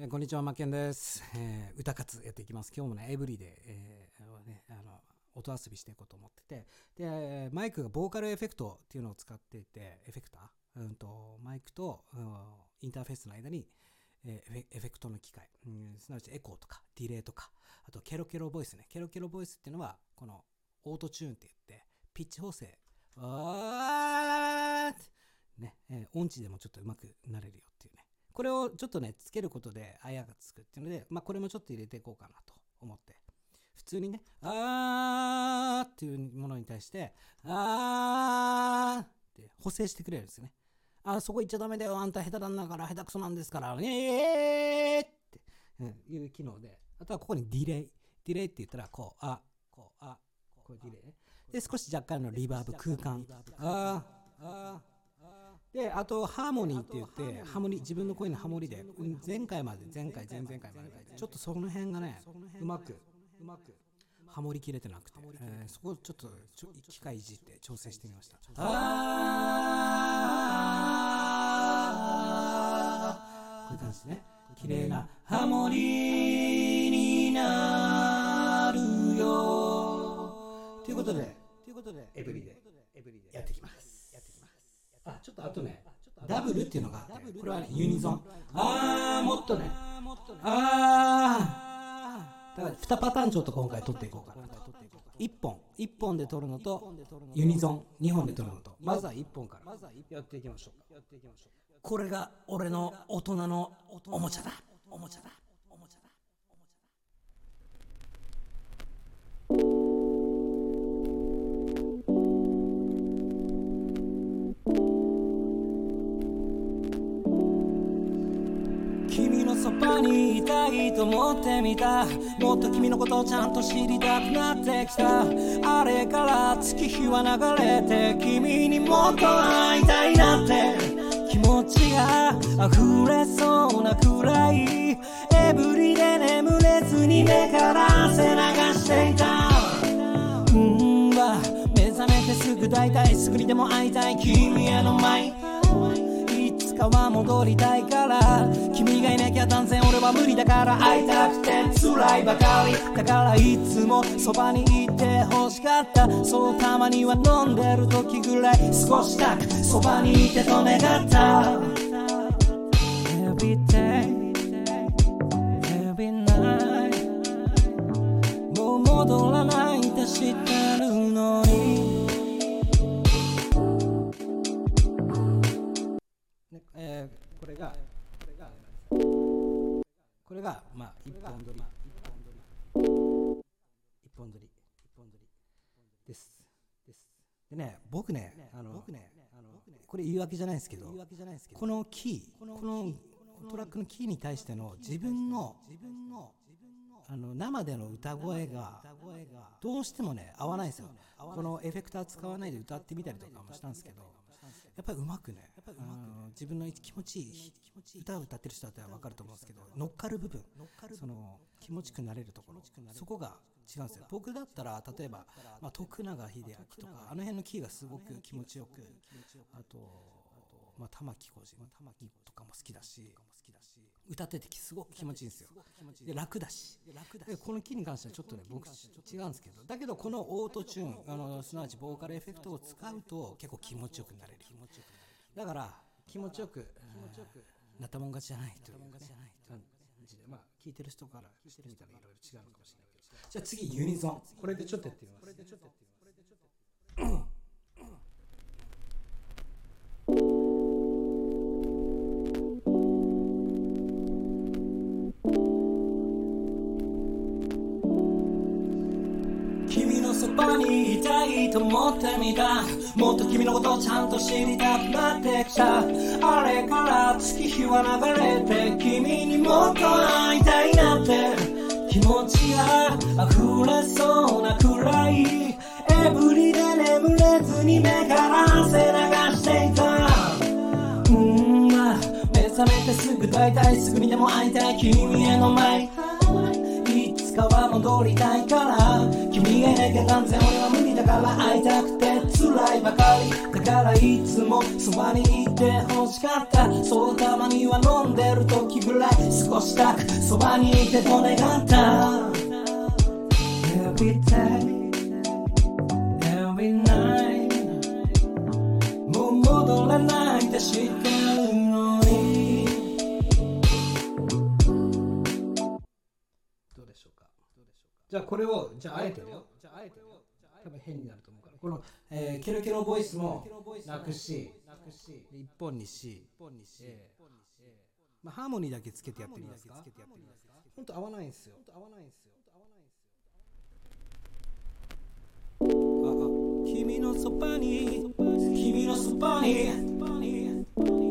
えーこんにちは、マッケンです。えー歌活やっていきます。今日もね、エブリで、えーね、あの音遊びしていこうと思ってて、で、マイクがボーカルエフェクトっていうのを使っていて、エフェクター、うんと、マイクと、うんインターフェースの間に、えーエフェクトの機械、うんすなわちエコーとか、ディレイとか、あとケロケロボイスね。ケロケロボイスっていうのは、このオートチューンって言って、ピッチ補正、あーってね、えー音痴でもちょっと上手くなれるよっていうね。これをちょっとね、つけることで、あやがつくっていうので、まあ、これもちょっと入れていこうかなと思って。普通にね、あーっていうものに対して、あーって補正してくれるんですよね。あ、そこ行っちゃダメだよ。あんた下手なんだから、下手くそなんですから、ねーって、いう機能で。あとはここにディレイ。ディレイって言ったら、こう、あ、こう、あ、こうディレイ。で、少し若干のリバーブ、空間。あー、あー、で、あと、ハーモニーって言って、ハーモニー、自分の声のハーモニーで、うん前回まで、前回、前々回まで、ちょっとその辺がね、うまく、うまく、ハモりきれてなくて、えーそこをちょっとちょ機械いじって調整してみました。こういう感じでね、綺麗なハモリになるよ。ということで、ということで、エブリで、エブリでやっていきます。やっていきます。あ、ちょっとあとね、ダブルっていうのがあって、これはね、ユニゾン。あー、もっとね、あー、だから2パターンちょっと今回取っていこうかなと。1本、1本で取るのと、ユニゾン、2本で取るのと、まずは1本からやっていきましょう。これが俺の大人のおもちゃだ。おもちゃだ。おもちゃだ。そばにいたいと思ってみた。もっと君のことをちゃんと知りたくなってきた。あれから月日は流れて君にもっと会いたいなって。気持ちが溢れそうなくらい。エブリで眠れずに目から汗流していた。うんは目覚めてすぐ大体すぐにでも会いたい。君への舞戻りたいから。君がいなきゃ断然俺は無理だから。会いたくて辛いばかり。だからいつもそばにいて欲しかった。そうたまには飲んでる時ぐらい。少したくそばにいてと願った。Every day Every night. もう戻らないって知ってが、まあ、一本取り、一本取り、一本取り、一本取りです。です。でね、僕ね、あの、僕ね、あの、これ言い訳じゃないですけど、このキー、このトラックのキーに対しての自分の、自分の、あの生での歌声がどうしてもね合わないんですよ。このエフェクター使わないで歌ってみたりとかもしたんですけどやっぱりうまくねあの自分の気持ちいい歌を歌ってる人だったら分かると思うんですけど乗っかる部分その気持ちくなれるところそこが違うんですよ。僕だったら例えば、まあ、徳永英明とかあの辺のキーがすごく気持ちよくあとまあ、玉置浩二とかも好きだし歌っててすごく気持ちいいんですよ。で楽だし。でこのキーに関してはちょっとね僕違うんですけどだけどこのオートチューンあのすなわちボーカルエフェクトを使うと結構気持ちよくなれる。だから気持ちよくなったもん勝ちじゃないというでまあ聞いてる人からしてみたらいろいろ違うのかもしれないけど。じゃあ次ユニゾン。これでちょっとやってみますにいたいと思ってみた。もっと君のことをちゃんと知りたくなってきた。あれから月日は流れて君にもっと会いたいなって。気持ちが溢れそうなくらい。エブリで眠れずに目から汗流していた。うんま目覚めてすぐ大体すぐにでも会いたい。君への前。がいなきゃ断然俺は無理だから会いたくて辛いばかりだからいつもそばに。いて欲しかったそうたまには飲んでる時ぐらい少したくそばにいてと願った Every day Every night もう戻らないって知ってるのに。どうでしょうか？じゃあこれをじゃああえてだよじゃああえて多分変になると思うから。この、えー、ケロケロボイスもなくしで一本にしえーまあ、ハーモニーだけつけてやってみますか。本当合わないんですよ。合わないんですよ。君のそばに君のそばに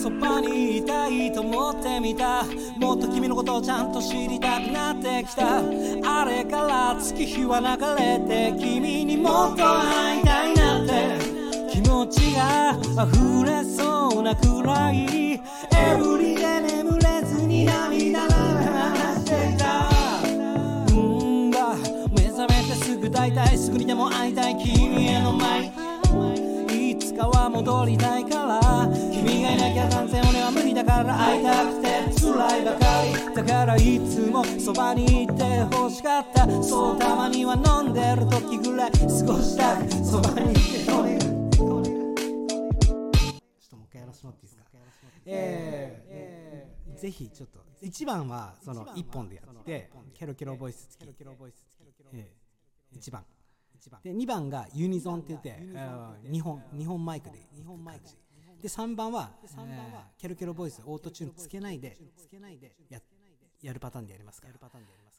そばにいたいと思ってみた。もっと君のことをちゃんと知りたくなってきた。あれから月日は流れて君にもっと会いたいなって。気持ちが溢れそうなくらい。エブリで眠れずに涙が流していた。うんだ。目覚めてすぐ大体すぐにでも会いたい君。戻りたいから。君がいなきゃ断然俺は無理だから。会いたくて辛いばかりだからいつもそばにいて欲しかった。そうたまには飲んでる時ぐらい過ごしたく。そばにいてお願いちょっともう一回やらせてもらっていいですか？えーえーぜひちょっと1番はその1本でやってケロケロボイス付き。えー一番で2番がユニゾンって言って2本二本マイクで2本マイクで。3番はえーケロケロボイスオートチューンつけないでややるパターンでやりますから。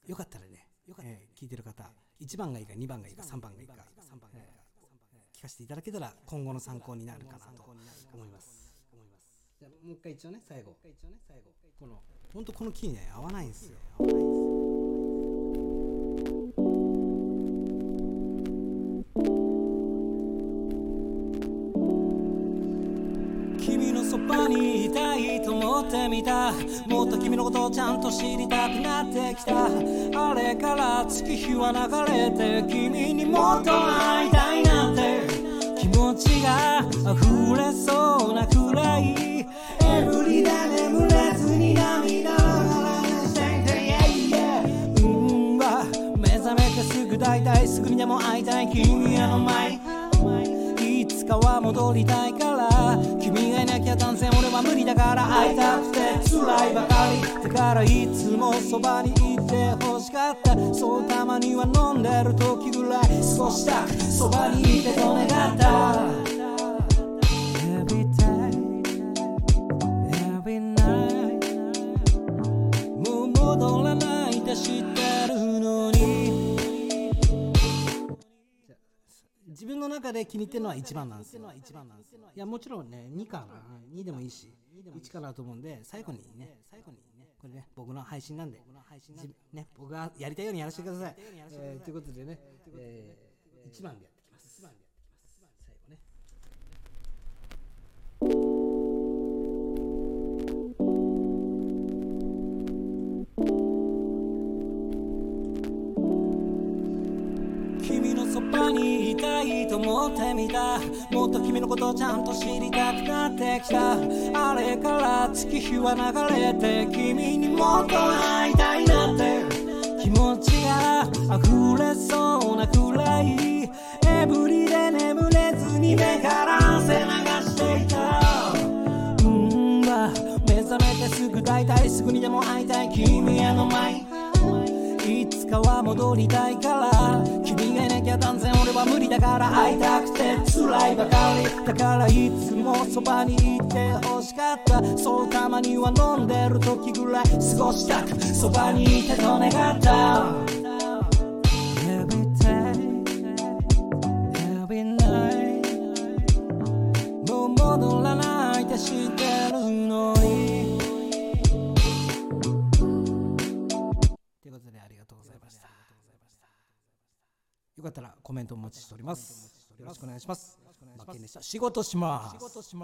よかったらねえー聞いてる方1番がいいか2番がいいか3番がいいかえー聞かせていただけたら今後の参考になるかなと思います。じゃあもう一回一応ね最後。この本当このキーね合わないんですよ。君のそばにいたいと思ってみた。もっと君のことをちゃんと知りたくなってきた。あれから月日は流れて君にもっと会いたいなんて。気持ちが溢れそうなくらい。エブリで眠れずに涙うん目覚めてすぐ大体すぐにでも会いたい。君への前。つかは戻りたいから。君がいなきゃ断然俺は無理だから。会いたくて辛いばかり。だからいつもそばにいて欲しかった。そうたまには飲んでる時ぐらい少したそばにいてと願った。中で気に入ってるのは1番なんですよ。いやもちろんね2かな2でもいいし1かなと思うんで最後にねこれね僕の配信なんでじね僕がやりたいようにやらせてください。えーということでね、え1番でやってそばにいたいと思ってみた。もっと君のことちゃんと知りたくなってきた。あれから月日は流れて君にもっと会いたいなって。気持ちが溢れそうなくらい。エブリで眠れずに目から汗流していた。うんだ。目覚めてすぐ大体すぐにでも会いたい。君への前いつかは戻りたいから。君きゃ断然俺は無理だから会いたくて辛いばかり。だからいつもそばにいて欲しかった。そうたまには飲んでる時ぐらい過ごしたくそばにいてと願った。かったらコメントお待ちしております。よろしくお願いします。マッケンでした。仕事します。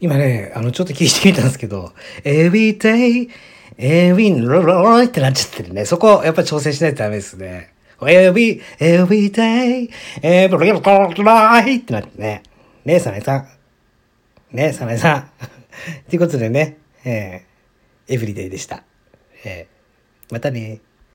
今ね、あの、ちょっと聞いてみたんですけど、every day, every, ロロロってなっちゃってるね。そこ、やっぱ調整しないとダメですね。every, every day, every ってなってね。ねえ、サナエさん。ねえ、サナエさん。ということでね、えー、エブリデイでした。えー、またね。